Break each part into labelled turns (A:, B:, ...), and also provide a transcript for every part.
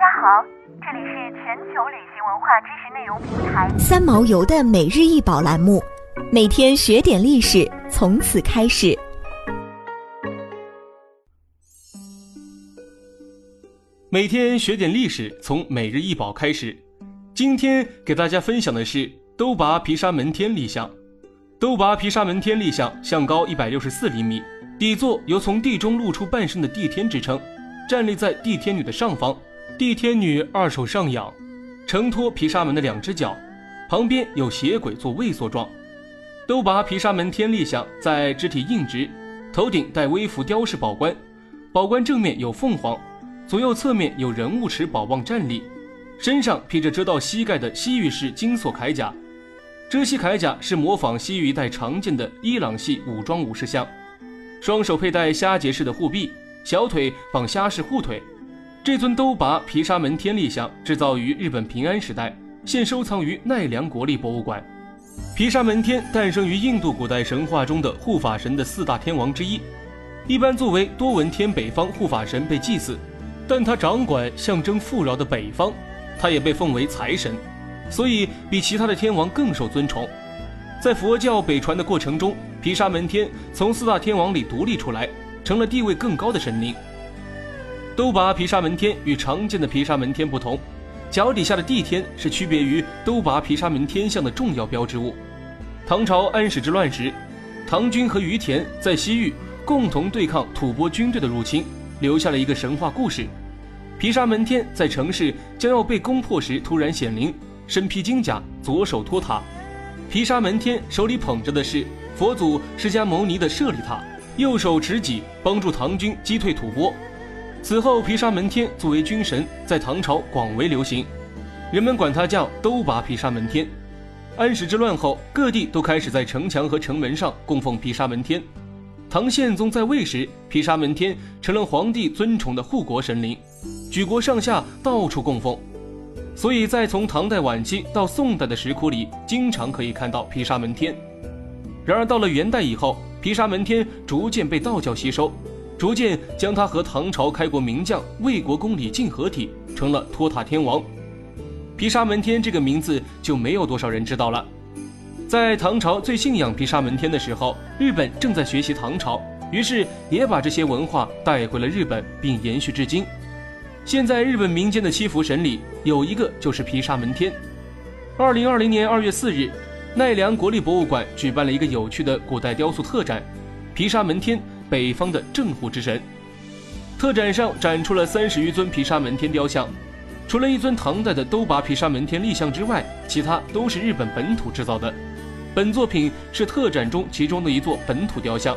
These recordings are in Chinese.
A: 家好，这里是全球旅行文化知识内容平台
B: 三毛游的每日一宝栏目，每天学点历史，从此开始。
C: 每天学点历史，从每日一宝开始。今天给大家分享的是都拔毗沙门天立像。都拔毗沙门天立像，像高一百六十四厘米，底座由从地中露出半身的地天支撑，站立在地天女的上方，地天女二手上仰，承托毗沙门的两只脚，旁边有邪鬼做畏缩状。都拔毗沙门天立像在肢体硬直，头顶戴微服雕饰宝冠，宝冠正面有凤凰。左右侧面有人物持宝棒站立，身上披着遮到膝盖的西域式金锁铠甲，遮膝铠甲是模仿西域一带常见的伊朗系武装武士像，双手佩戴虾节式的护臂，小腿绑虾式护腿。这尊都拔毗沙门天立像制造于日本平安时代，现收藏于奈良国立博物馆。毗沙门天诞生于印度古代神话中的护法神的四大天王之一，一般作为多闻天北方护法神被祭祀。但他掌管象征富饶的北方，他也被奉为财神，所以比其他的天王更受尊崇。在佛教北传的过程中，毗沙门天从四大天王里独立出来，成了地位更高的神灵。都拔毗沙门天与常见的毗沙门天不同，脚底下的地天是区别于都拔毗沙门天象的重要标志物。唐朝安史之乱时，唐军和于田在西域共同对抗吐蕃军队的入侵，留下了一个神话故事。毗沙门天在城市将要被攻破时突然显灵，身披金甲，左手托塔。毗沙门天手里捧着的是佛祖释迦牟尼的舍利塔，右手持戟，帮助唐军击退吐蕃。此后，毗沙门天作为军神，在唐朝广为流行，人们管他叫都拔毗沙门天。安史之乱后，各地都开始在城墙和城门上供奉毗沙门天。唐宪宗在位时，毗沙门天成了皇帝尊崇的护国神灵，举国上下到处供奉，所以在从唐代晚期到宋代的石窟里，经常可以看到毗沙门天。然而到了元代以后，毗沙门天逐渐被道教吸收，逐渐将他和唐朝开国名将魏国公李靖合体，成了托塔天王。毗沙门天这个名字就没有多少人知道了。在唐朝最信仰毗沙门天的时候，日本正在学习唐朝，于是也把这些文化带回了日本，并延续至今。现在日本民间的七福神里有一个就是毗沙门天。二零二零年二月四日，奈良国立博物馆举办了一个有趣的古代雕塑特展——毗沙门天，北方的镇护之神。特展上展出了三十余尊毗沙门天雕像，除了一尊唐代的都拔毗沙门天立像之外，其他都是日本本土制造的。本作品是特展中其中的一座本土雕像。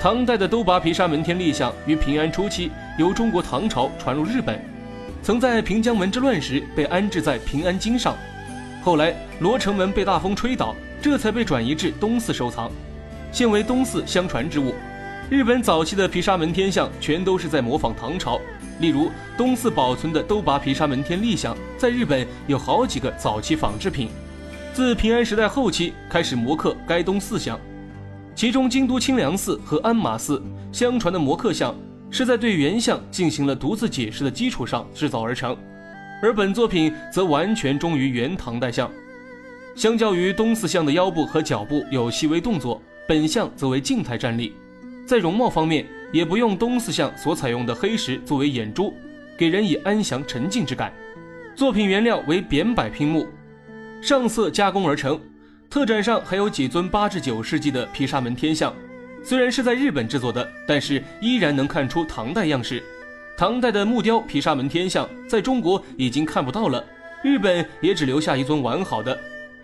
C: 唐代的都拔毗沙门天立像于平安初期由中国唐朝传入日本，曾在平江门之乱时被安置在平安京上，后来罗城门被大风吹倒，这才被转移至东寺收藏，现为东寺相传之物。日本早期的毗沙门天像全都是在模仿唐朝，例如东寺保存的都拔毗沙门天立像，在日本有好几个早期仿制品。自平安时代后期开始摹刻该东四像，其中京都清凉寺和鞍马寺相传的摹刻像是在对原像进行了独自解释的基础上制造而成，而本作品则完全忠于原唐代像。相较于东四像的腰部和脚部有细微动作，本像则为静态站立。在容貌方面，也不用东四像所采用的黑石作为眼珠，给人以安详沉静之感。作品原料为扁柏拼木。上色加工而成，特展上还有几尊八至九世纪的毗沙门天像，虽然是在日本制作的，但是依然能看出唐代样式。唐代的木雕毗沙门天像在中国已经看不到了，日本也只留下一尊完好的，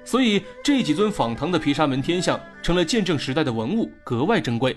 C: 所以这几尊仿唐的毗沙门天像成了见证时代的文物，格外珍贵。